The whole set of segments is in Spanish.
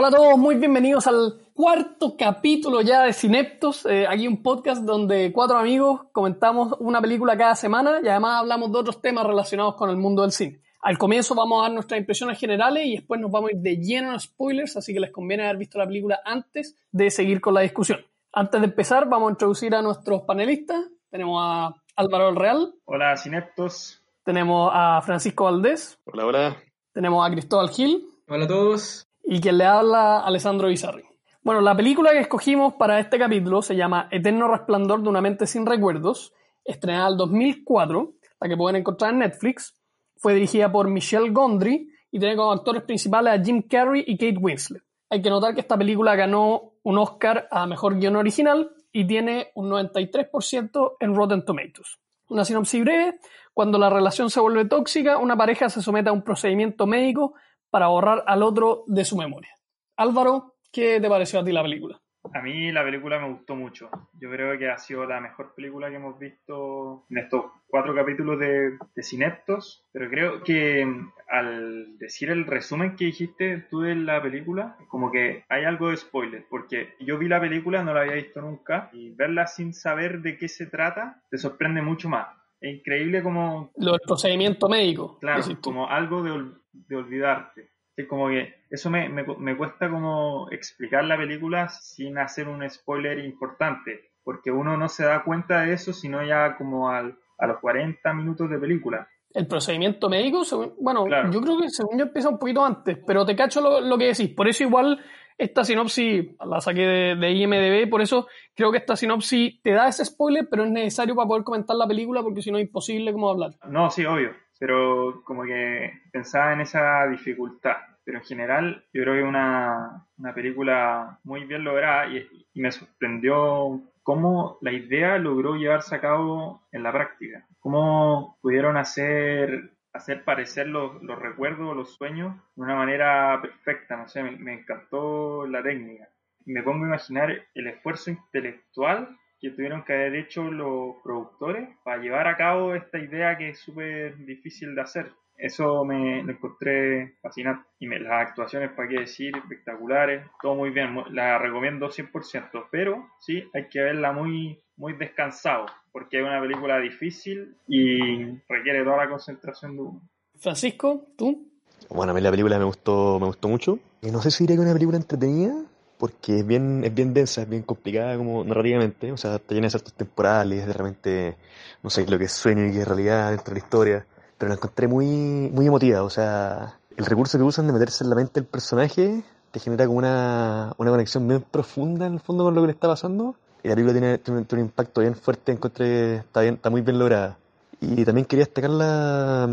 Hola a todos, muy bienvenidos al cuarto capítulo ya de Cineptos. Eh, aquí un podcast donde cuatro amigos comentamos una película cada semana y además hablamos de otros temas relacionados con el mundo del cine. Al comienzo vamos a dar nuestras impresiones generales y después nos vamos a ir de lleno a spoilers, así que les conviene haber visto la película antes de seguir con la discusión. Antes de empezar, vamos a introducir a nuestros panelistas. Tenemos a Álvaro del Real. Hola, Cineptos. Tenemos a Francisco Valdés. Hola, hola. Tenemos a Cristóbal Gil. Hola a todos y quien le habla Alessandro Bizarri. Bueno, la película que escogimos para este capítulo se llama Eterno Resplandor de una mente sin recuerdos, estrenada en 2004, la que pueden encontrar en Netflix. Fue dirigida por Michelle Gondry y tiene como actores principales a Jim Carrey y Kate Winslet. Hay que notar que esta película ganó un Oscar a Mejor Guión Original y tiene un 93% en Rotten Tomatoes. Una sinopsis breve, cuando la relación se vuelve tóxica, una pareja se somete a un procedimiento médico para borrar al otro de su memoria. Álvaro, ¿qué te pareció a ti la película? A mí la película me gustó mucho. Yo creo que ha sido la mejor película que hemos visto en estos cuatro capítulos de, de Cineptos. Pero creo que mm, al decir el resumen que dijiste tú de la película, como que hay algo de spoiler. Porque yo vi la película, no la había visto nunca, y verla sin saber de qué se trata te sorprende mucho más. Es increíble como... Lo del procedimiento médico. Claro, como algo de, de olvidarte. Es como que eso me, me, cuesta como explicar la película sin hacer un spoiler importante, porque uno no se da cuenta de eso sino ya como al, a los 40 minutos de película. El procedimiento médico, bueno, yo creo que según yo empieza un poquito antes, pero te cacho lo, lo que decís. Por eso igual esta sinopsis la saqué de, de, IMDB, por eso creo que esta sinopsis te da ese spoiler, pero es necesario para poder comentar la película porque si no es imposible como hablar. No, sí, obvio pero como que pensaba en esa dificultad. Pero en general yo creo que es una, una película muy bien lograda y, me sorprendió cómo la idea logró llevarse a cabo en la práctica. Cómo pudieron hacer, hacer parecer los, los recuerdos, los sueños de una manera perfecta. No sé, me, me encantó la técnica. Me pongo a imaginar el esfuerzo intelectual que tuvieron que haber hecho los productores para llevar a cabo esta idea que es súper difícil de hacer. Eso me lo encontré fascinante. Y las actuaciones, para qué decir, espectaculares, todo muy bien. La recomiendo 100%, pero sí hay que verla muy, muy descansado, porque es una película difícil y requiere toda la concentración de uno. Francisco, ¿tú? Bueno, a mí la película me gustó, me gustó mucho. Y no sé si diría que es una película entretenida, porque es bien, es bien densa, es bien complicada como narrativamente, o sea, está llena de saltos temporales, de repente, no sé, lo que es sueño y qué es realidad dentro de la historia, pero la encontré muy, muy emotiva, o sea, el recurso que usan de meterse en la mente del personaje te genera como una, una conexión bien profunda en el fondo con lo que le está pasando, y la película tiene, un impacto bien fuerte, encontré, está, bien, está muy bien lograda. Y también quería destacar la,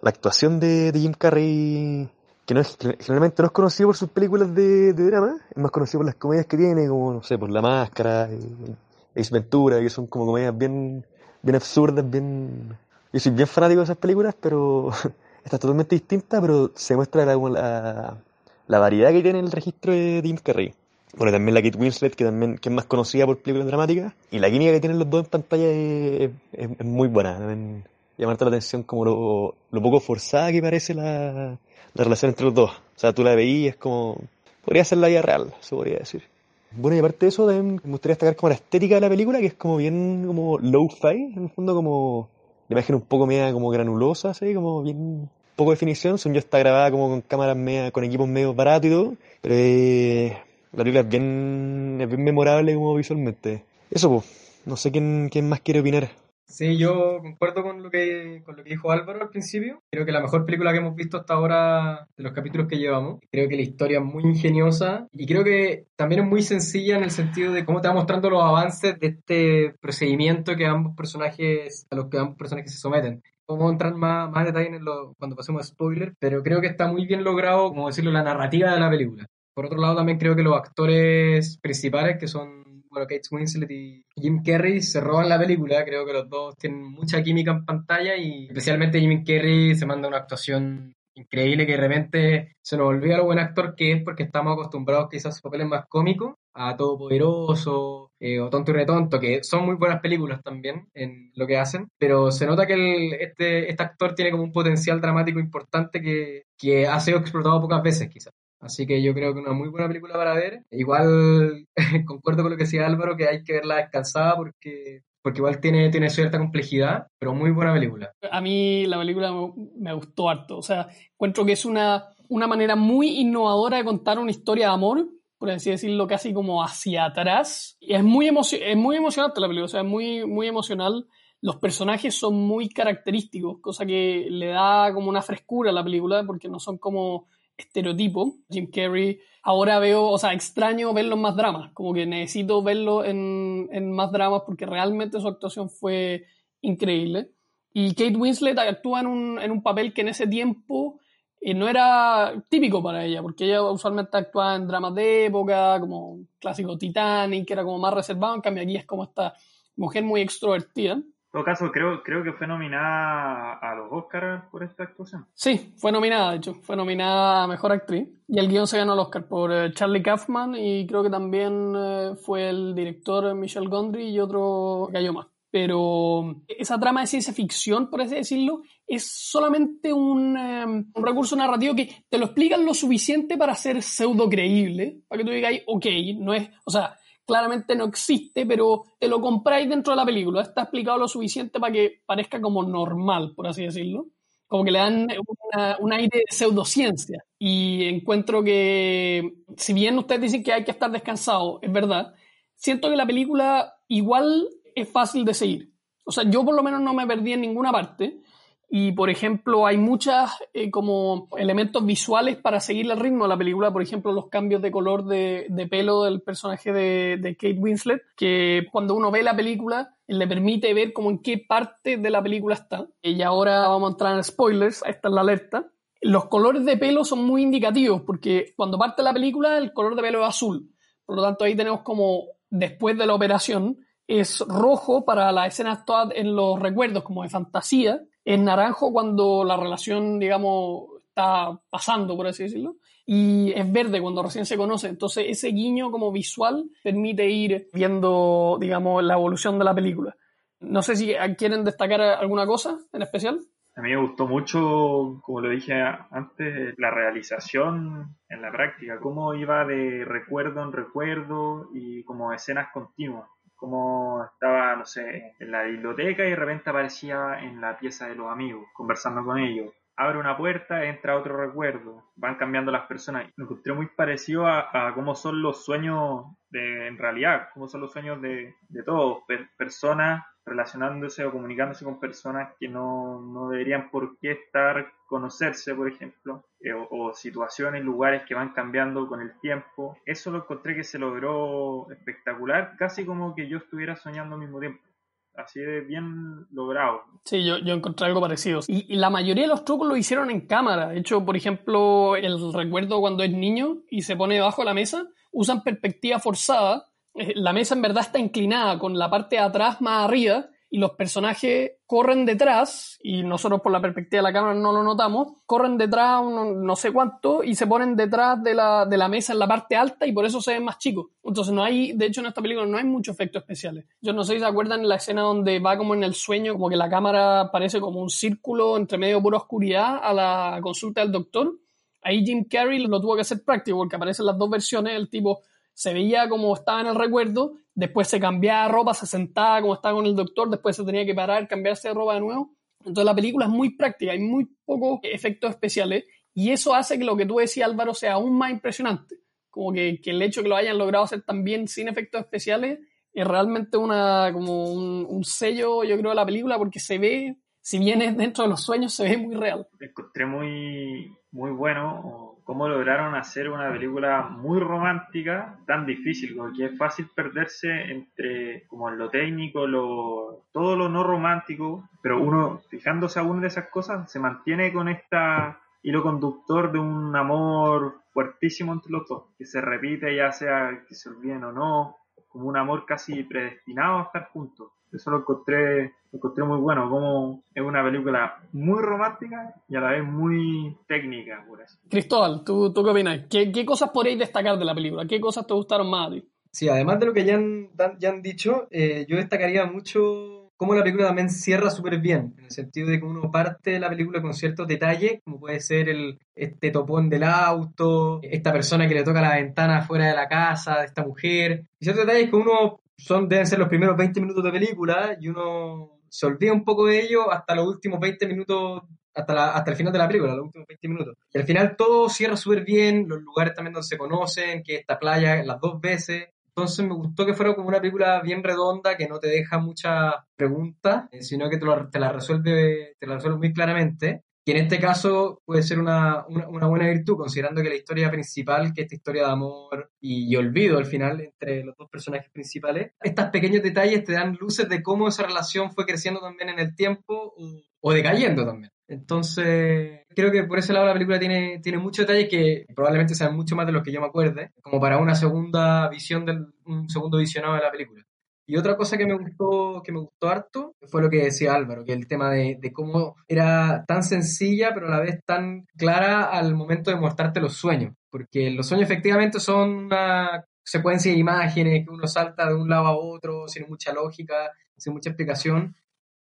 la actuación de Jim Carrey que no es, generalmente no es conocido por sus películas de, drama, es más conocido por las comedias que tiene, como, no sé, por La Máscara, Ace Ventura, que son como comedias bien, bien absurdas, bien... Yo soy bien fanático de esas películas, pero esta es totalmente distinta, pero se muestra la, la, la variedad que tiene el registro de Tim Carrey. Bueno, también la Kate Winslet, que también que es más conocida por películas dramáticas, y la química que tienen los dos en pantalla es, es, muy buena. Llamarte la atención como lo, lo poco forzada que parece la, la relación entre los dos. O sea, tú la veías como... Podría ser la vida real, se podría decir. Bueno, y aparte de eso, también me gustaría destacar como la estética de la película, que es como bien como low-fi, en el fondo como... La imagen un poco media como granulosa, así, como bien poco definición. Son yo está grabada como con cámaras media, con equipos medio baratos y todo. Pero eh, la película es bien, es bien memorable como visualmente. Eso, pues. No sé quién, quién más quiere opinar. Sí, yo concuerdo con lo que con lo que dijo Álvaro al principio. Creo que la mejor película que hemos visto hasta ahora de los capítulos que llevamos. Creo que la historia es muy ingeniosa y creo que también es muy sencilla en el sentido de cómo te va mostrando los avances de este procedimiento que ambos personajes a los que ambos personajes se someten. Vamos a entrar más, más detalle en lo, cuando pasemos a spoiler, pero creo que está muy bien logrado, como decirlo, la narrativa de la película. Por otro lado, también creo que los actores principales, que son bueno, Kate Winslet y Jim Carrey se roban la película. Creo que los dos tienen mucha química en pantalla y especialmente Jim Carrey se manda una actuación increíble que de repente se nos olvida lo buen actor que es porque estamos acostumbrados quizás a papeles más cómicos, a Todopoderoso eh, o Tonto y Retonto, que son muy buenas películas también en lo que hacen, pero se nota que este, este actor tiene como un potencial dramático importante que, que ha sido explotado pocas veces quizás. Así que yo creo que una muy buena película para ver. Igual concuerdo con lo que decía Álvaro, que hay que verla descansada porque, porque igual tiene, tiene cierta complejidad, pero muy buena película. A mí la película me gustó harto. O sea, encuentro que es una, una manera muy innovadora de contar una historia de amor, por así decirlo, casi como hacia atrás. Y es muy, es muy emocionante la película, o sea, es muy, muy emocional. Los personajes son muy característicos, cosa que le da como una frescura a la película, porque no son como estereotipo. Jim Carrey, ahora veo, o sea, extraño verlo en más dramas, como que necesito verlo en, en más dramas porque realmente su actuación fue increíble. Y Kate Winslet actúa en un, en un papel que en ese tiempo eh, no era típico para ella, porque ella usualmente actúa en dramas de época, como clásico Titanic, que era como más reservado, en cambio aquí es como esta mujer muy extrovertida. En todo caso, creo, creo que fue nominada a los Oscars por esta actuación. Sí, fue nominada, de hecho. Fue nominada a Mejor Actriz. Y el guion se ganó el Oscar por eh, Charlie Kaufman y creo que también eh, fue el director Michel Gondry y otro gallo más. Pero esa trama de ciencia ficción, por así decirlo, es solamente un, eh, un, recurso narrativo que te lo explican lo suficiente para ser pseudo creíble, para que tú digas, ok, no es, o sea, claramente no existe, pero te lo compráis dentro de la película. Está explicado lo suficiente para que parezca como normal, por así decirlo. Como que le dan un aire de pseudociencia. Y encuentro que, si bien ustedes dicen que hay que estar descansado, es verdad, siento que la película igual es fácil de seguir. O sea, yo por lo menos no me perdí en ninguna parte. Y, por ejemplo, hay muchos eh, como elementos visuales para seguir el ritmo de la película. Por ejemplo, los cambios de color de, de pelo del personaje de, de, Kate Winslet, que cuando uno ve la película le permite ver como en qué parte de la película está. Y ahora vamos a entrar en spoilers, esta es la alerta. Los colores de pelo son muy indicativos porque cuando parte la película el color de pelo es azul. Por lo tanto, ahí tenemos como después de la operación es rojo para las escenas todas en los recuerdos como de fantasía es naranjo cuando la relación, digamos, está pasando, por así decirlo, y es verde cuando recién se conoce. Entonces, ese guiño como visual permite ir viendo, digamos, la evolución de la película. No sé si quieren destacar alguna cosa en especial. A mí me gustó mucho, como lo dije antes, la realización en la práctica, cómo iba de recuerdo en recuerdo y como escenas continuas como estaba, no sé, en la biblioteca y de repente aparecía en la pieza de los amigos, conversando con ellos. Abre una puerta, entra otro recuerdo, van cambiando las personas. Me encontré muy parecido a, cómo son los sueños de, en realidad, cómo son los sueños de, de todos, personas relacionándose o comunicándose con personas que no, no deberían por qué estar conocerse, por ejemplo, eh, o, situaciones, lugares que van cambiando con el tiempo. Eso lo encontré que se logró espectacular, casi como que yo estuviera soñando al mismo tiempo. Así de bien logrado. Sí, yo, yo encontré algo parecido. Y, y, la mayoría de los trucos lo hicieron en cámara. De hecho, por ejemplo, el recuerdo cuando es niño y se pone debajo de la mesa, usan perspectiva forzada eh, la mesa en verdad está inclinada con la parte de atrás más arriba y los personajes corren detrás, y nosotros por la perspectiva de la cámara no lo notamos, corren detrás no sé cuánto y se ponen detrás de la, de la mesa en la parte alta y por eso se ven más chicos. Entonces no hay, de hecho en esta película no hay muchos efectos especiales. Yo no sé si se acuerdan la escena donde va como en el sueño, como que la cámara parece como un círculo entre medio pura oscuridad a la consulta del doctor. Ahí Jim Carrey lo tuvo que hacer práctico porque aparecen las dos versiones, el tipo se veía como estaba en el recuerdo, después se cambiaba de ropa, se sentaba como estaba con el doctor, después se tenía que parar, cambiarse de ropa de nuevo. Entonces la película es muy práctica, hay muy pocos efectos especiales y eso hace que lo que tú decías Álvaro sea aún más impresionante. Como que, que el hecho de que lo hayan logrado hacer también sin efectos especiales es realmente una, como un, sello, yo creo, de la película porque se ve, si bien dentro de los sueños, se ve muy real. Encontré muy, muy bueno cómo lograron hacer una película muy romántica tan difícil, porque es fácil perderse entre como lo técnico, todo lo no romántico, pero uno fijándose a una de esas cosas se mantiene con esta hilo conductor de un amor fuertísimo entre los dos, que se repite ya sea que se olviden o no, como un amor casi predestinado a estar juntos. Eso lo encontré, lo encontré muy bueno, como es una película muy romántica y a la vez muy técnica, por eso. Cristóbal, ¿tú, tú qué opinas? ¿Qué, ¿Qué, cosas podréis destacar de la película? ¿Qué cosas te gustaron más a ti? Sí, además de lo que ya han, ya han dicho, eh, yo destacaría mucho cómo la película también cierra súper bien, en el sentido de que uno parte de la película con ciertos detalles, como puede ser el, este topón del auto, esta persona que le toca la ventana fuera de la casa, esta mujer, y ciertos detalles que uno son, deben ser los primeros 20 minutos de película y uno se olvida un poco de ello hasta los últimos 20 minutos hasta, hasta el final de la película, los últimos 20 minutos. Y al final todo cierra súper bien, los lugares también donde se conocen, que esta playa las dos veces. Entonces me gustó que fuera como una película bien redonda, que no te deja muchas preguntas, eh, sino que te, te la resuelve, te la resuelve muy claramente que en este caso puede ser una, una, buena virtud, considerando que la historia principal, que esta historia de amor y, olvido al final entre los dos personajes principales, estos pequeños detalles te dan luces de cómo esa relación fue creciendo también en el tiempo o, o decayendo también. Entonces, creo que por ese lado la película tiene, tiene muchos detalles que probablemente sean mucho más de los que yo me acuerde, como para una segunda visión, del, un segundo visionado de la película. Y otra cosa que me gustó, que me gustó harto, fue lo que decía Álvaro, que el tema de, de, cómo era tan sencilla, pero a la vez tan clara al momento de mostrarte los sueños. Porque los sueños efectivamente son una secuencia de imágenes que uno salta de un lado a otro, sin mucha lógica, sin mucha explicación.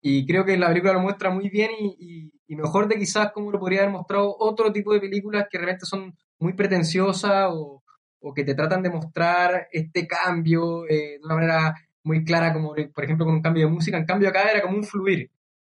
Y creo que la película lo muestra muy bien y, y, mejor de quizás como lo podría haber mostrado otro tipo de películas que realmente son muy pretenciosas o, o que te tratan de mostrar este cambio eh, de una manera muy clara, como por ejemplo con un cambio de música. En cambio acá era como un fluir.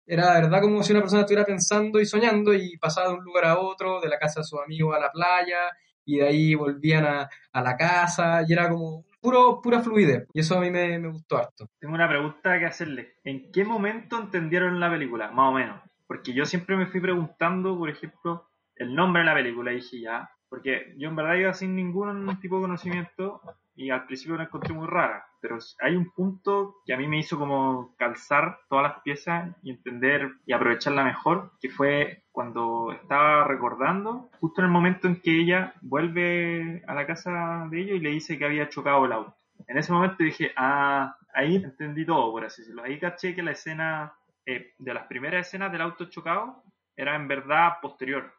Era de verdad como si una persona estuviera pensando y soñando y pasaba de un lugar a otro, de la casa de su amigo a la playa, y de ahí volvían a, a la casa, y era como puro, pura fluidez. Y eso a mí me, me gustó harto. Tengo una pregunta que hacerle. ¿En qué momento entendieron la película? Más o menos. Porque yo siempre me fui preguntando, por ejemplo, el nombre de la película y dije ya. Porque yo en verdad iba sin ningún tipo de conocimiento y al principio la encontré muy rara, pero hay un punto que a mí me hizo como calzar todas las piezas y entender y aprovecharla mejor, que fue cuando estaba recordando, justo en el momento en que ella vuelve a la casa de ellos y le dice que había chocado el auto. En ese momento dije, ah, ahí entendí todo, por así decirlo. Ahí caché que la escena, eh, de las primeras escenas del auto chocado, era en verdad posterior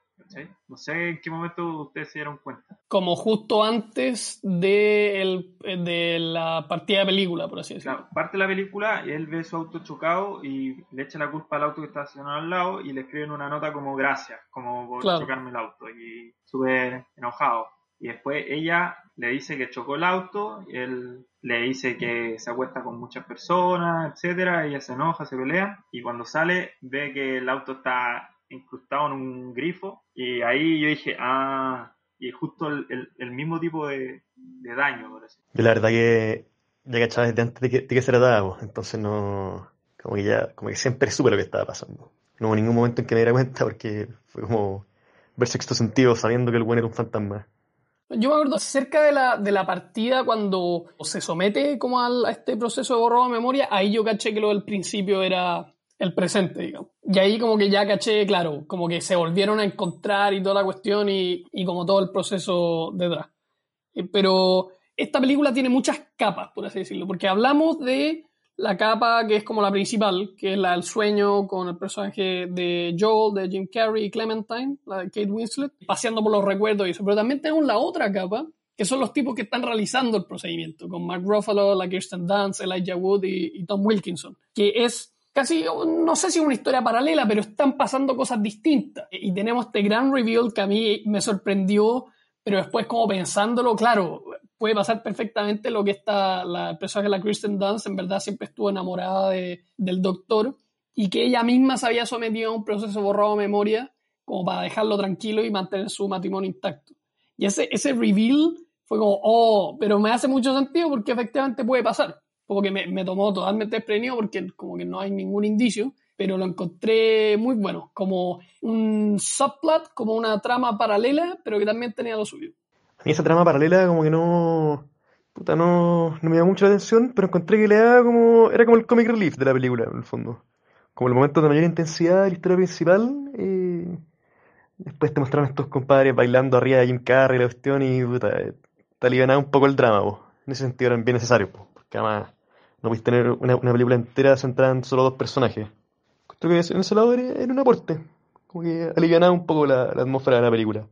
no sé en qué momento ustedes se dieron cuenta. Como justo antes de, el, de la partida de película, por así decirlo. Claro, parte de la película y él ve su auto chocado y le echa la culpa al auto que está estacionado al lado y le escriben una nota como gracias, como por chocarme el auto y súper enojado. Y después ella le dice que chocó el auto, él le dice que se acuesta con muchas personas, etcétera, ella se enoja, se pelea, y cuando sale ve que el auto está incrustado en un grifo y ahí yo dije, ah, y justo el, mismo tipo de, daño. Por. Yo la verdad que ya cachaba desde antes de que, de que se entonces no, como que ya, como que siempre supe lo que estaba pasando. No hubo ningún momento en que me diera cuenta porque fue como ver sexto sentido sabiendo que el buen era un fantasma. Yo me acuerdo cerca de la, de la partida cuando se somete como a este proceso de borrado de memoria, ahí yo caché que lo del principio era el presente, digamos. Y ahí como que ya caché, claro, como que se volvieron a encontrar y toda la cuestión y, y como todo el proceso detrás. Eh, pero esta película tiene muchas capas, por así decirlo, porque hablamos de la capa que es como la principal, que es la del sueño con el personaje de Joel, de Jim Carrey y Clementine, la de Kate Winslet, paseando por los recuerdos y eso. Pero también tenemos la otra capa, que son los tipos que están realizando el procedimiento, con Mark Ruffalo, la Kirsten Dunst, Elijah Wood y, Tom Wilkinson, que es casi, no sé si una historia paralela, pero están pasando cosas distintas. Y tenemos este gran reveal que a mí me sorprendió, pero después como pensándolo, claro, puede pasar perfectamente lo que está la persona que la Kristen Dunst en verdad siempre estuvo enamorada de, del doctor y que ella misma se había sometido a un proceso borrado de memoria como para dejarlo tranquilo y mantener su matrimonio intacto. Y ese, ese reveal fue como, oh, pero me hace mucho sentido porque efectivamente puede pasar como que me, tomó totalmente desprevenido porque como que no hay ningún indicio, pero lo encontré muy bueno, como un subplot, como una trama paralela, pero que también tenía lo suyo. A mí esa trama paralela como que no... Puta, no, no me dio mucha atención, pero encontré que le daba como... Era como el comic relief de la película, en el fondo. Como el momento de mayor intensidad de la historia principal. Y después te mostraron estos compadres bailando arriba de Jim Carrey la cuestión y puta, te alivianaba un poco el drama, En ese sentido eran bien necesarios, porque además no podéis tener una, película entera centrada en solo dos personajes. Creo que en ese lado era, un aporte, como que alivianaba un poco la, atmósfera de la película.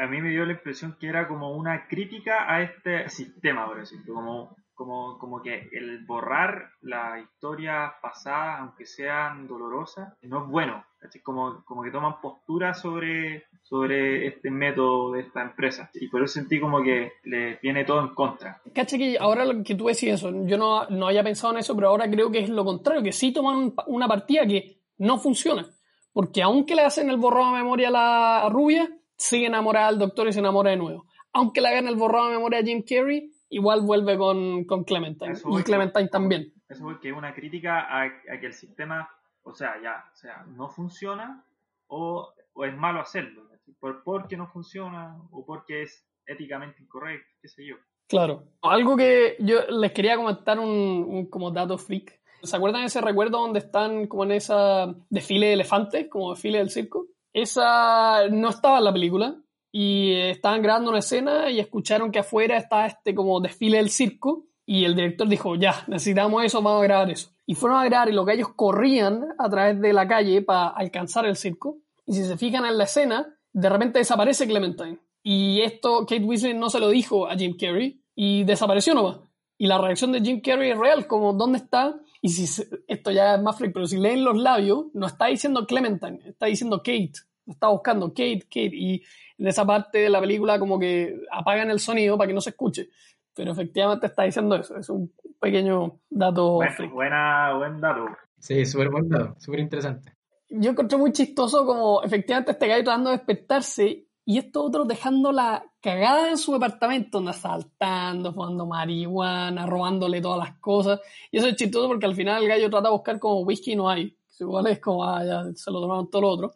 A mí me dio la impresión que era como una crítica a este sistema, por decirlo, como, como, como que el borrar las historias pasadas, aunque sean dolorosas, no es bueno. Así como, como que toman postura sobre, sobre este método de esta empresa. Y por eso sentí como que le viene todo en contra. Cacha que ahora que tú decís eso, yo no, no había pensado en eso, pero ahora creo que es lo contrario, que sí toman una partida que no funciona. Porque aunque le hacen el borrado de memoria a la rubia, sigue enamorada del doctor y se enamora de nuevo. Aunque le hagan el borrado de memoria a Jim Carrey, igual vuelve con, con Clementine. y Clementine también. Eso porque es una crítica a, a, que el sistema, o sea, ya, o sea, no funciona o, o es malo hacerlo. Por, porque no funciona o porque es éticamente incorrecto, qué sé yo. Claro. Algo que yo les quería comentar un, un como dato freak. ¿Se acuerdan de ese recuerdo donde están como en esa desfile de elefantes, como desfile del circo? Esa no estaba en la película, y estaban grabando una escena y escucharon que afuera estaba este como desfile del circo y el director dijo, ya, necesitamos eso, vamos a grabar eso. Y fueron a grabar y los gallos corrían a través de la calle para alcanzar el circo. Y si se fijan en la escena, de repente desaparece Clementine. Y esto Kate Winslet no se lo dijo a Jim Carrey y desapareció nomás. Y la reacción de Jim Carrey es real, como ¿dónde está? Y si esto ya es más freak, pero si leen los labios, no está diciendo Clementine, está diciendo Kate. Está buscando Kate, Kate. Y en esa parte de la película como que apagan el sonido para que no se escuche. Pero efectivamente está diciendo eso, es un pequeño dato. buena, buen dato. Sí, súper buen dato, súper interesante. Yo encontré muy chistoso como efectivamente este gallo tratando de despertarse y estos otros dejando la cagada en su departamento, asaltando, fumando marihuana, robándole todas las cosas. Y eso es chistoso porque al final el gallo trata de buscar como whisky no hay. Igual es como, ah, se lo tomaron todo lo otro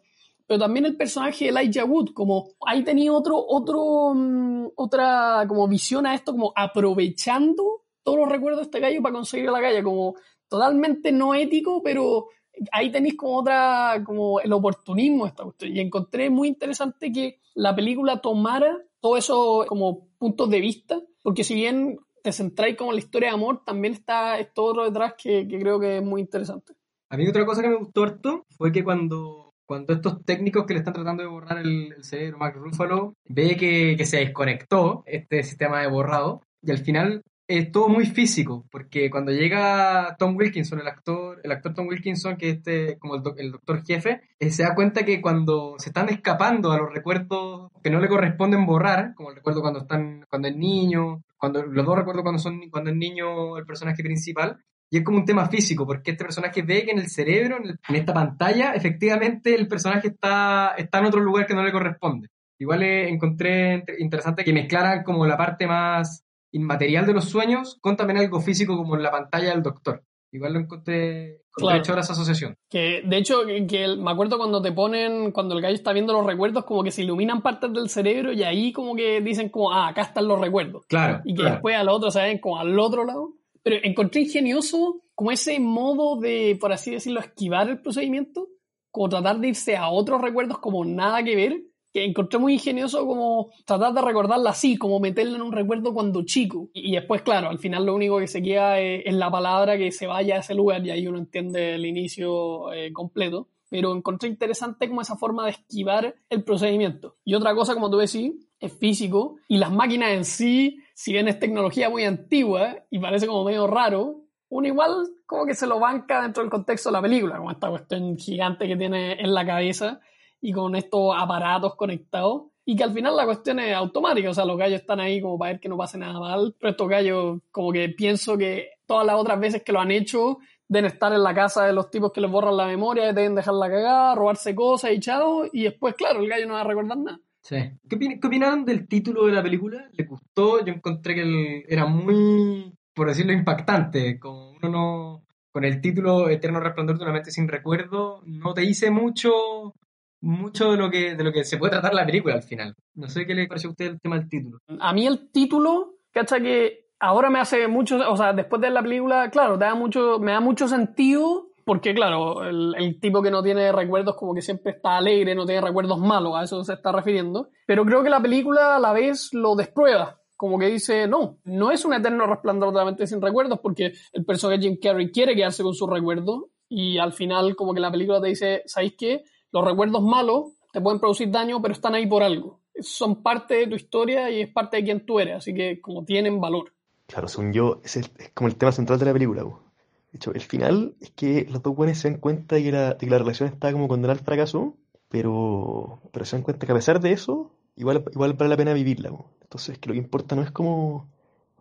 pero también el personaje de Elijah Wood, como ahí tenía otro, otro, mm, otra como visión a esto, como aprovechando todos los recuerdos de este gallo para conseguir la calle, como totalmente no ético, pero ahí tenéis como otra, como el oportunismo de esta cuestión. Y encontré muy interesante que la película tomara todo eso como puntos de vista, porque si bien te centráis como en la historia de amor, también está esto otro detrás que, creo que es muy interesante. A mí otra cosa que me gustó harto fue que cuando cuando estos técnicos que le están tratando de borrar el, cerebro, Mark Ruffalo, ve que, que, se desconectó este sistema de borrado y al final es todo muy físico, porque cuando llega Tom Wilkinson, el actor, el actor Tom Wilkinson, que es este, como el, el doctor jefe, eh, se da cuenta que cuando se están escapando a los recuerdos que no le corresponden borrar, como el recuerdo cuando están, cuando es niño, cuando los dos recuerdos cuando son cuando es niño el personaje principal, y es como un tema físico, porque este personaje ve que en el cerebro, en, esta pantalla, efectivamente el personaje está, está en otro lugar que no le corresponde. Igual encontré interesante que mezclaran como la parte más inmaterial de los sueños con también algo físico como en la pantalla del doctor. Igual lo encontré, claro. hecho esa asociación. Que, de hecho, que, me acuerdo cuando te ponen, cuando el gallo está viendo los recuerdos, como que se iluminan partes del cerebro y ahí como que dicen como, ah, acá están los recuerdos. Claro. Y que claro. después al otro se ven como al otro lado. Pero encontré ingenioso como ese modo de, por así decirlo, esquivar el procedimiento, como tratar de irse a otros recuerdos como nada que ver, que encontré muy ingenioso como tratar de recordarla así, como meterla en un recuerdo cuando chico. Y, después, claro, al final lo único que se queda es, la palabra que se vaya a ese lugar y ahí uno entiende el inicio eh, completo. Pero encontré interesante como esa forma de esquivar el procedimiento. Y otra cosa, como tú decís, es físico y las máquinas en sí si bien es tecnología muy antigua y parece como medio raro, uno igual como que se lo banca dentro del contexto de la película, como esta cuestión gigante que tiene en la cabeza y con estos aparatos conectados. Y que al final la cuestión es automática, o sea, los gallos están ahí como para ver que no pase nada mal, pero estos gallos como que pienso que todas las otras veces que lo han hecho deben estar en la casa de los tipos que les borran la memoria, deben dejarla cagada, robarse cosas y chao, y después, claro, el gallo no va a recordar nada. Sí. ¿Qué, opinaron del título de la película? ¿Le gustó? Yo encontré que era muy, por decirlo, impactante. Como uno no. Con el título Eterno Resplandor de una mente sin recuerdo, no te dice mucho mucho de lo que de lo que se puede tratar la película al final. No sé qué le pareció a usted el tema del título. A mí el título, cacha que ahora me hace mucho, o sea, después de la película, claro, da mucho, me da mucho sentido porque, claro, el, tipo que no tiene recuerdos como que siempre está alegre, no tiene recuerdos malos, a eso se está refiriendo. Pero creo que la película a la vez lo desprueba. Como que dice, no, no es un eterno resplandor de sin recuerdos, porque el personaje Jim Carrey quiere quedarse con sus recuerdos y al final como que la película te dice, ¿sabéis qué? Los recuerdos malos te pueden producir daño, pero están ahí por algo. Son parte de tu historia y es parte de quien tú eres, así que como tienen valor. Claro, según yo, es, el- es como el tema central de la película. De hecho, el final es que los dos buenos se dan cuenta de que la, de que la relación está como condenada al fracaso, pero, pero se dan cuenta que a pesar de eso, igual, igual vale la pena vivirla. Entonces, que lo que importa no es como,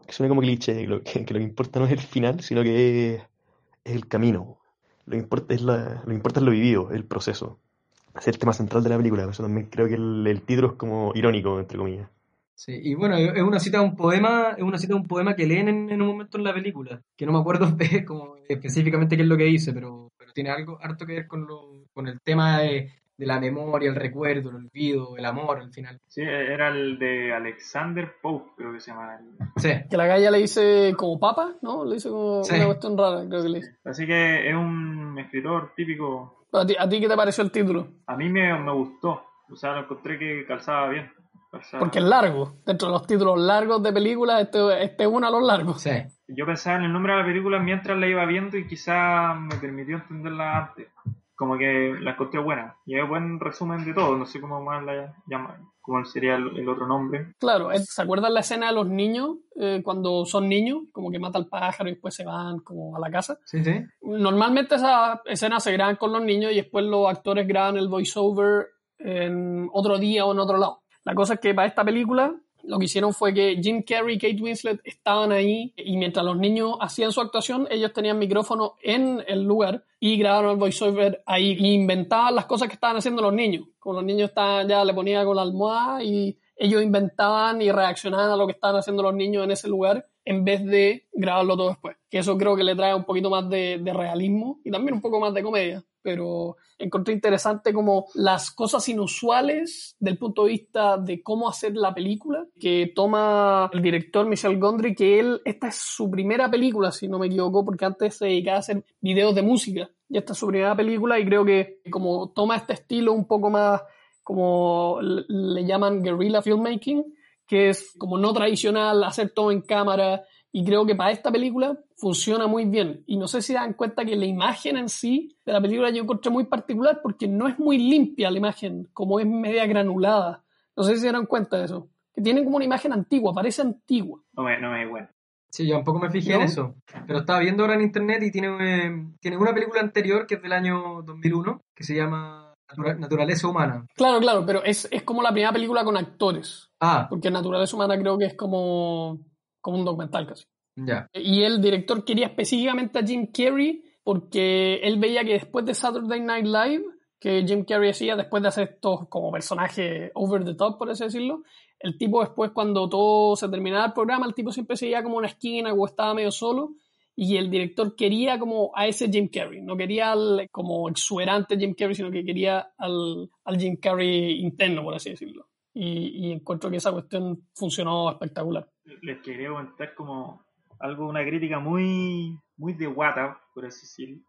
que suena como cliché, que lo que, importa no es el final, sino que es, es el camino. Lo que importa es la, lo que importa es lo vivido, el proceso. Es el tema central de la película, por eso también creo que el, el título es como irónico, entre comillas. Sí, y bueno, es una cita de un poema, es una cita de un poema que leen en, en un momento en la película, que no me acuerdo como específicamente qué es lo que dice, pero, pero tiene algo harto que ver con lo, con el tema de, de la memoria, el recuerdo, el olvido, el amor al final. Sí, era el de Alexander Pope, creo que se llama. Sí, Que la galla le dice como papa, ¿no? Le dice como Sí. una cuestión rara, creo que le dice. Así que es un escritor típico. ¿A ti, a ti qué te pareció el título? A mí me, me gustó. O sea, lo encontré que calzaba bien. Calzaba- Porque es largo. Dentro de los títulos largos de películas, este, este es uno a los largos. sí. Yo pensaba en el nombre de la película mientras la iba viendo y quizá me permitió entenderla antes. Como que la encontré buena. Y es buen resumen de todo. No sé cómo más la llaman. Cómo sería el, el otro nombre. Claro, ¿se acuerdan la escena de los niños eh, cuando son niños? Como que mata al pájaro y después se van como a la casa. Sí, sí. Normalmente esas escenas se graban con los niños y después los actores graban el voiceover en otro día o en otro lado. La cosa es que para esta película lo que hicieron fue que Jim Carrey y Kate Winslet estaban ahí y mientras los niños hacían su actuación, ellos tenían micrófono en el lugar y grabaron el voiceover ahí y inventaban las cosas que estaban haciendo los niños. Como los niños estaban ya le ponían con la almohada y ellos inventaban y reaccionaban a lo que estaban haciendo los niños en ese lugar en vez de grabarlo todo después. Que eso creo que le trae un poquito más de realismo y también un poco más de comedia. Pero encontré interesante como las cosas inusuales del punto de vista de cómo hacer la película que toma el director Michel Gondry, que él, esta es su primera película, si no me equivoco, porque antes se dedicaba a hacer videos de música. Y esta es su primera película y creo que como toma este estilo un poco más como le llaman guerrilla filmmaking, que es como no tradicional, hacer todo en cámara, y creo que para esta película funciona muy bien. Y no sé si dan cuenta que la imagen en sí de la película yo encontré muy particular porque no es muy limpia la imagen, como es media granulada. No sé si se dan cuenta de eso. Que tiene como una imagen antigua, parece antigua. No me, no me bueno. Sí, yo un poco me fijé ¿No? en eso. Pero estaba viendo ahora en internet y tiene, eh, tiene una película anterior que es del año 2001 que se llama Natura- Naturaleza Humana. Claro, claro, pero es, es como la primera película con actores. Ah, Porque Naturaleza Humana creo que es como, como un documental casi. Y el director quería específicamente a Jim Carrey porque él veía que después de Saturday Night Live, que Jim Carrey hacía después de hacer estos como personajes over the top, por así decirlo, el tipo después cuando todo se terminaba el programa, el tipo siempre se iba como a una esquina o estaba medio solo y el director quería como a ese Jim Carrey, no quería al como exuberante Jim Carrey, sino que quería al, al Jim Carrey interno, por así decirlo. Y, y encuentro que esa cuestión funcionó espectacular. Les quería comentar como algo, una crítica muy, muy de guata, por así decirlo,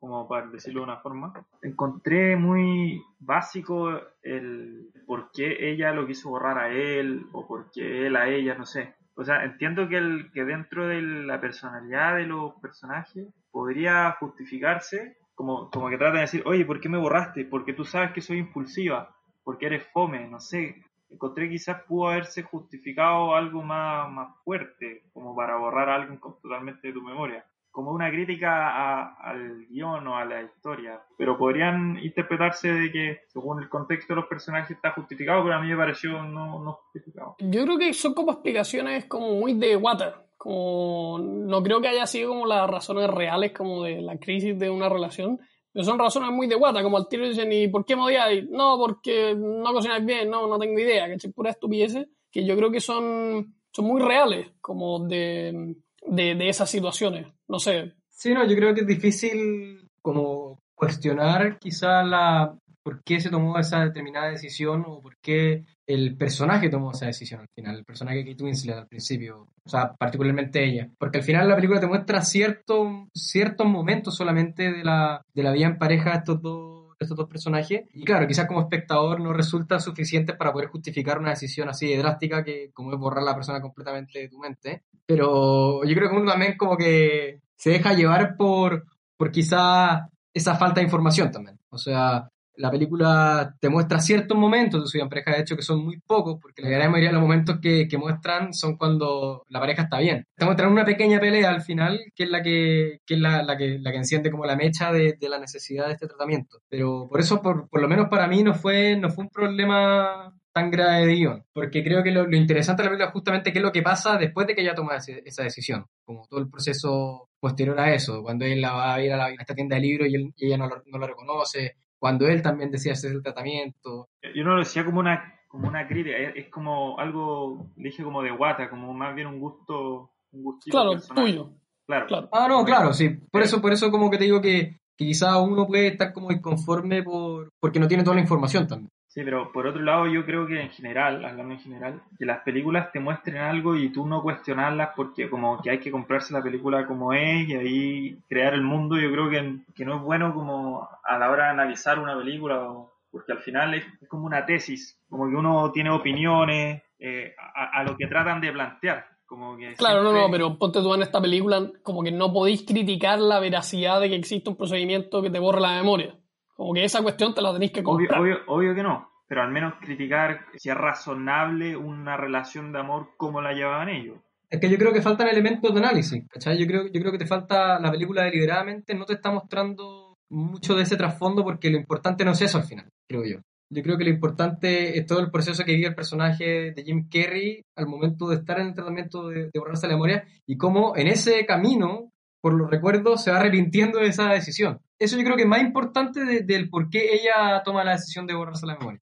como para decirlo de una forma. Encontré muy básico el por qué ella lo quiso borrar a él o por qué él a ella, no sé. O sea, entiendo que, el, que dentro de la personalidad de los personajes podría justificarse como, como que tratan de decir, oye, ¿por qué me borraste? Porque tú sabes que soy impulsiva, porque eres fome, no sé. Encontré quizás pudo haberse justificado algo más, más fuerte, como para borrar a alguien totalmente de tu memoria. Como una crítica a- al guion o a la historia. Pero podrían interpretarse de que, según el contexto de los personajes, está justificado, pero a mí me pareció no, no justificado. Yo creo que son como explicaciones como muy de water. Como no creo que haya sido como las razones reales como de la crisis de una relación. Pero son razones muy de guata, como al tiro dicen, ¿y por qué me odiáis? No, porque no cocináis bien, no, no tengo idea, que es pura estupideces, que yo creo que son, son muy reales, como de, de, de esas situaciones. No sé, Sí, no, yo creo que es difícil como cuestionar quizá la por qué se tomó esa determinada decisión o por qué el personaje tomó esa decisión al final, el personaje Kate Winslet al principio, o sea, particularmente ella, porque al final la película te muestra cierto, ciertos momentos solamente de la, de la vida en pareja de estos dos estos dos personajes. Y claro, quizás como espectador no resulta suficiente para poder justificar una decisión así de drástica que como es borrar a la persona completamente de tu mente, pero yo creo que uno también como que se deja llevar por, por quizá esa falta de información también. O sea, la película te muestra ciertos momentos de su pareja, de hecho que son muy pocos, porque la gran mayoría de los momentos que, que muestran son cuando la pareja está bien. Te muestran una pequeña pelea al final, que es la que, que es la, la que, la que enciende como la mecha de, de, la necesidad de este tratamiento. Pero por eso, por, por lo menos para mí, no fue, no fue un problema tan grave de guion, porque creo que lo, lo, interesante de la película es justamente qué es lo que pasa después de que ella toma ese, esa decisión, como todo el proceso posterior a eso, cuando él la va a ir a, la, esta tienda de libros y, él, y ella no lo, no lo, reconoce, cuando él también decía hacer el tratamiento. Yo no lo decía como una, como una crítica, es, es como algo, dije como de guata, como más bien un gusto, un gustito Claro, personal. tuyo. Claro. Claro. Ah, no, claro, sí. Por eso, por eso como que te digo que, que quizá uno puede estar como inconforme por, porque no tiene toda la información también. Sí, pero por otro lado yo creo que en general, hablando en general, que las películas te muestren algo y tú no cuestionarlas porque como que hay que comprarse la película como es y ahí crear el mundo, yo creo que, que no es bueno como a la hora de analizar una película, o, porque al final es, es, como una tesis, como que uno tiene opiniones eh, a, a, lo que tratan de plantear. Como que claro, siempre... no, no, pero ponte tú en esta película como que no podéis criticar la veracidad de que existe un procedimiento que te borra la memoria. Como que esa cuestión te la tenéis que comprar. Obvio, obvio, obvio, que no, pero al menos criticar si es razonable una relación de amor como la llevaban ellos. Es que yo creo que faltan elementos de análisis, ¿cachai? Yo creo, yo creo que te falta, la película deliberadamente no te está mostrando mucho de ese trasfondo porque lo importante no es eso al final, creo yo. Yo creo que lo importante es todo el proceso que vive el personaje de Jim Carrey al momento de estar en el tratamiento de, de borrarse la memoria y cómo en ese camino, por los recuerdos, se va arrepintiendo de esa decisión. Eso yo creo que es más importante de, del por qué ella toma la decisión de borrarse la memoria.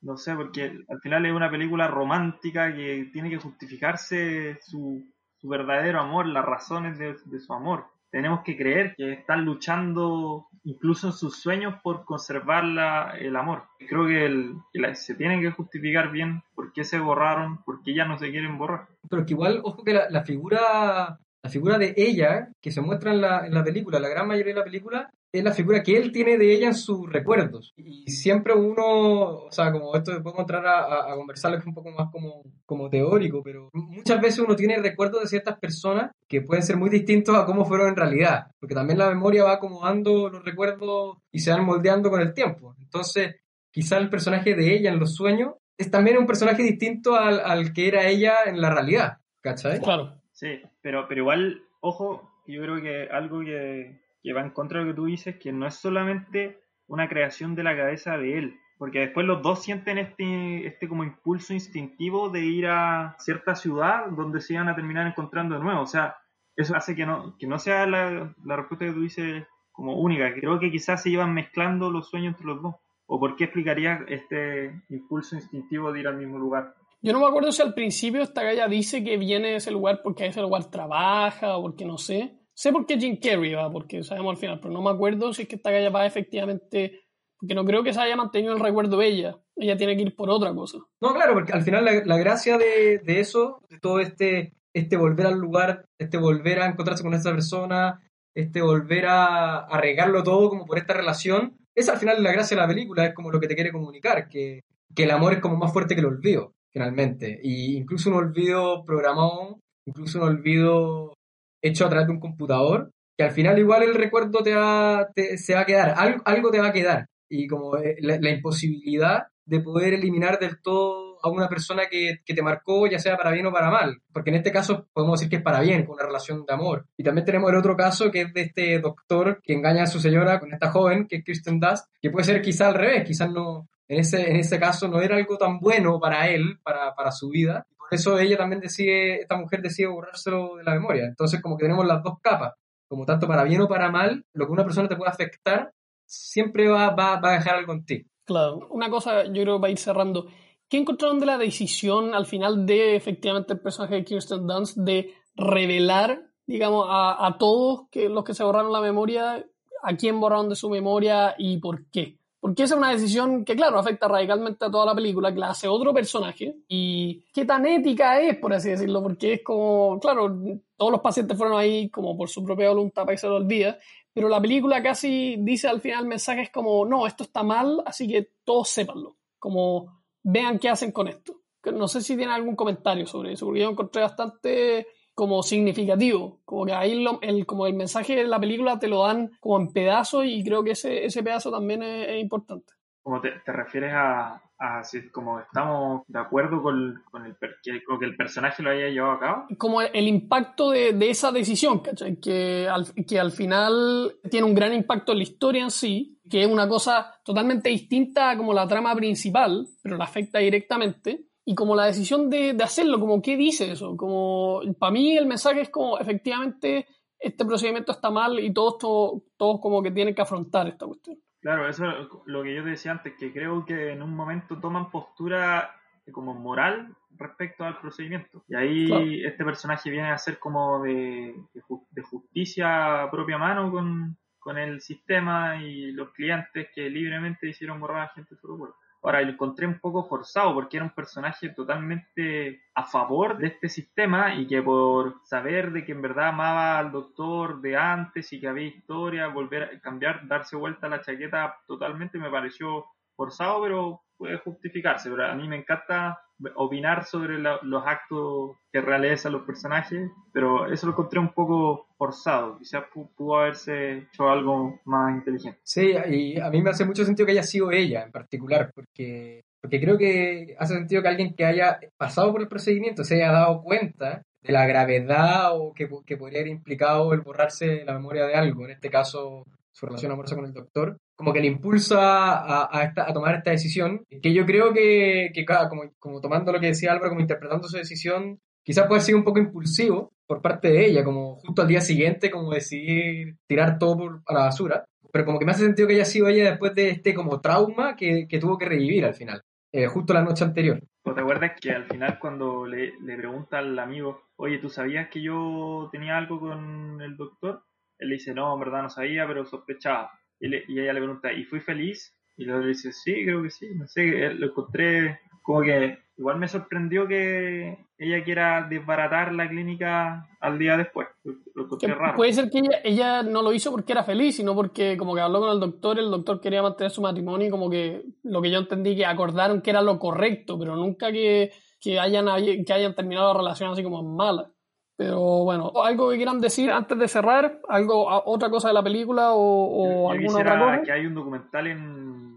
No sé, porque al final es una película romántica que tiene que justificarse su, su verdadero amor, las razones de, de su amor tenemos que creer que están luchando incluso en sus sueños por conservar la, el amor. Creo que, el, que la, se tienen que justificar bien por qué se borraron, por qué ya no se quieren borrar. Pero que igual, ojo que la, la figura la figura de ella, que se muestra en la, en la película, la gran mayoría de la película, es la figura que él tiene de ella en sus recuerdos. Y siempre uno, o sea, como esto puedo entrar a, a, a conversarlo un poco más como, como teórico, pero muchas veces uno tiene recuerdos de ciertas personas que pueden ser muy distintos a cómo fueron en realidad, porque también la memoria va acomodando los recuerdos y se van moldeando con el tiempo. Entonces, quizá el personaje de ella en los sueños es también un personaje distinto al, al que era ella en la realidad, ¿cachai? Claro. Sí, pero, pero igual, ojo, yo creo que algo que, que va en contra de lo que tú dices, que no es solamente una creación de la cabeza de él, porque después los dos sienten este, este como impulso instintivo de ir a cierta ciudad donde se iban a terminar encontrando de nuevo, o sea, eso hace que no, que no sea la, la respuesta que tú dices como única, creo que quizás se iban mezclando los sueños entre los dos, o por qué explicaría este impulso instintivo de ir al mismo lugar. Yo no me acuerdo si al principio esta galla dice que viene de ese lugar porque a ese lugar trabaja o porque no sé. Sé por qué Jim Carrey va, porque sabemos al final, pero no me acuerdo si es que esta galla va efectivamente. Porque no creo que se haya mantenido el recuerdo de ella. Ella tiene que ir por otra cosa. No, claro, porque al final la, gracia de, de, eso, de todo este, este volver al lugar, este volver a encontrarse con esta persona, este volver a, a regarlo todo como por esta relación, es al final la gracia de la película, es como lo que te quiere comunicar, que, que el amor es como más fuerte que el olvido finalmente. Y incluso un olvido programado, incluso un olvido hecho a través de un computador, que al final igual el recuerdo te va, te, se va a quedar, algo, algo, te va a quedar. Y como la, la, imposibilidad de poder eliminar del todo a una persona que, que, te marcó, ya sea para bien o para mal. Porque en este caso podemos decir que es para bien, con una relación de amor. Y también tenemos el otro caso, que es de este doctor que engaña a su señora con esta joven, que es Kristen Dust, que puede ser quizá al revés, quizás no, en ese, en ese caso no era algo tan bueno para él, para, para su vida. Por eso ella también decide, esta mujer decide borrárselo de la memoria. Entonces como que tenemos las dos capas, como tanto para bien o para mal, lo que una persona te puede afectar siempre va, va, va a dejar algo en ti. Claro, una cosa yo creo que va a ir cerrando. ¿Qué encontraron de la decisión al final de efectivamente el personaje de Kirsten Dunst de revelar, digamos, a, a todos que, los que se borraron la memoria, a quién borraron de su memoria y por qué? Porque esa es una decisión que, claro, afecta radicalmente a toda la película, que la hace otro personaje. Y qué tan ética es, por así decirlo, porque es como, claro, todos los pacientes fueron ahí como por su propia voluntad para que se lo olvide, pero la película casi dice al final mensajes como, no, esto está mal, así que todos sépanlo. Como, vean qué hacen con esto. No sé si tienen algún comentario sobre eso, porque yo encontré bastante como significativo, como que ahí lo, el, como el mensaje de la película te lo dan como en pedazos y creo que ese, ese pedazo también es, es importante. como te, te refieres a, a si como estamos de acuerdo con, con, el, que, con que el personaje lo haya llevado a cabo. Como el impacto de, de esa decisión, ¿cachai? Que al, que al final tiene un gran impacto en la historia en sí, que es una cosa totalmente distinta a como la trama principal, pero la afecta directamente. Y como la decisión de, de hacerlo, como qué dice eso, como para mí el mensaje es como efectivamente este procedimiento está mal y todos, todos, todos como que tienen que afrontar esta cuestión. Claro, eso es lo que yo decía antes, que creo que en un momento toman postura como moral respecto al procedimiento. Y ahí claro. este personaje viene a ser como de, de, justicia a propia mano con, con, el sistema y los clientes que libremente hicieron borrar a gente de su recuerdo. Ahora, lo encontré un poco forzado porque era un personaje totalmente a favor de este sistema y que por saber de que en verdad amaba al doctor de antes y que había historia, volver a cambiar, darse vuelta la chaqueta totalmente me pareció forzado, pero puede justificarse. Pero a mí me encanta opinar sobre la, los actos que realizan los personajes, pero eso lo encontré un poco forzado. Quizás pudo haberse hecho algo más inteligente. Sí, y a mí me hace mucho sentido que haya sido ella en particular, porque, porque creo que hace sentido que alguien que haya pasado por el procedimiento se haya dado cuenta de la gravedad o que, que podría haber implicado el borrarse la memoria de algo, en este caso su relación amorosa con el doctor, como que le impulsa a, a, tomar esta decisión, que yo creo que, que como, como, tomando lo que decía Álvaro, como interpretando su decisión, quizás puede ser un poco impulsivo por parte de ella, como justo al día siguiente, como decidir tirar todo por, a la basura, pero como que me hace sentido que haya sido ella después de este como trauma que, que tuvo que revivir al final, eh, justo la noche anterior. ¿Te acuerdas que al final cuando le, le pregunta al amigo, oye, ¿tú sabías que yo tenía algo con el doctor? Él le dice, no, en verdad no sabía, pero sospechaba. Y, le, y ella le pregunta, ¿y fui feliz? Y luego le dice, sí, creo que sí, no sé, lo encontré como que igual me sorprendió que ella quiera desbaratar la clínica al día después. Lo encontré raro. Puede ser que ella, ella no lo hizo porque era feliz, sino porque como que habló con el doctor, el doctor quería mantener su matrimonio y como que lo que yo entendí que acordaron que era lo correcto, pero nunca que, que, hayan, que hayan terminado la relación así como mala. Pero bueno, algo que quieran decir antes de cerrar, algo otra cosa de la película o, o yo, alguna otra cosa. que hay un documental en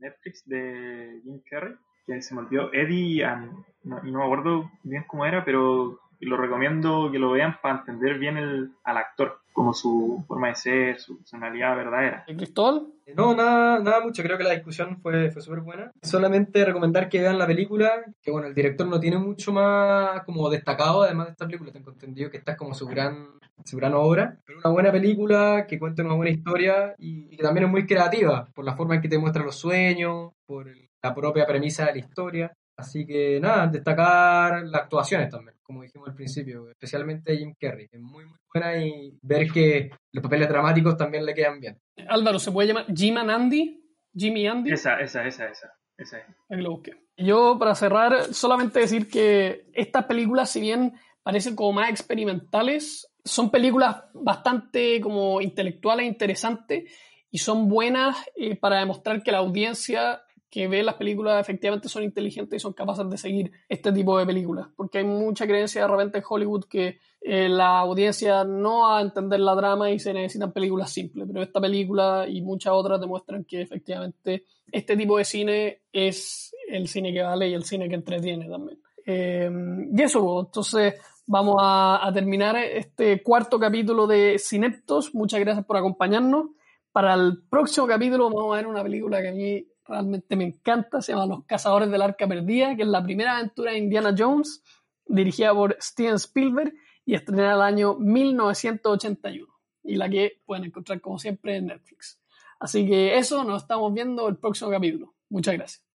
Netflix de Jim Carrey que se me olvidó Eddie and, no, y no me acuerdo bien cómo era, pero lo recomiendo que lo vean para entender bien el, al actor, como su forma de ser, su personalidad verdadera. ¿Y Cristóbal? No, nada, nada mucho, creo que la discusión fue, fue súper buena. Solamente recomendar que vean la película, que bueno, el director no tiene mucho más como destacado, además de esta película, tengo entendido que esta es como su gran, su gran obra, pero una buena película que cuenta una buena historia y, y que también es muy creativa, por la forma en que te muestra los sueños, por el, la propia premisa de la historia. Así que nada, destacar las actuaciones también, como dijimos al principio, especialmente Jim Carrey, es muy muy buena y ver que los papeles dramáticos también le quedan bien. Álvaro, ¿se puede llamar Jim and Andy? Jimmy Andy. Esa, esa, esa, esa. esa. Ahí lo busqué. Yo, para cerrar, solamente decir que estas películas, si bien parecen como más experimentales, son películas bastante como intelectuales, interesantes y son buenas eh, para demostrar que la audiencia que ve las películas efectivamente son inteligentes y son capaces de seguir este tipo de películas. Porque hay mucha creencia de repente en Hollywood que eh, la audiencia no va a entender la drama y se necesitan películas simples. Pero esta película y muchas otras demuestran que efectivamente este tipo de cine es el cine que vale y el cine que entretiene también. Eh, y eso, entonces vamos a, a terminar este cuarto capítulo de Cineptos. Muchas gracias por acompañarnos. Para el próximo capítulo vamos a ver una película que a mí realmente me encanta, se llama Los Cazadores del Arca Perdida, que es la primera aventura de Indiana Jones, dirigida por Steven Spielberg y estrenada el año 1981, y la que pueden encontrar como siempre en Netflix. Así que eso, nos estamos viendo el próximo capítulo. Muchas gracias.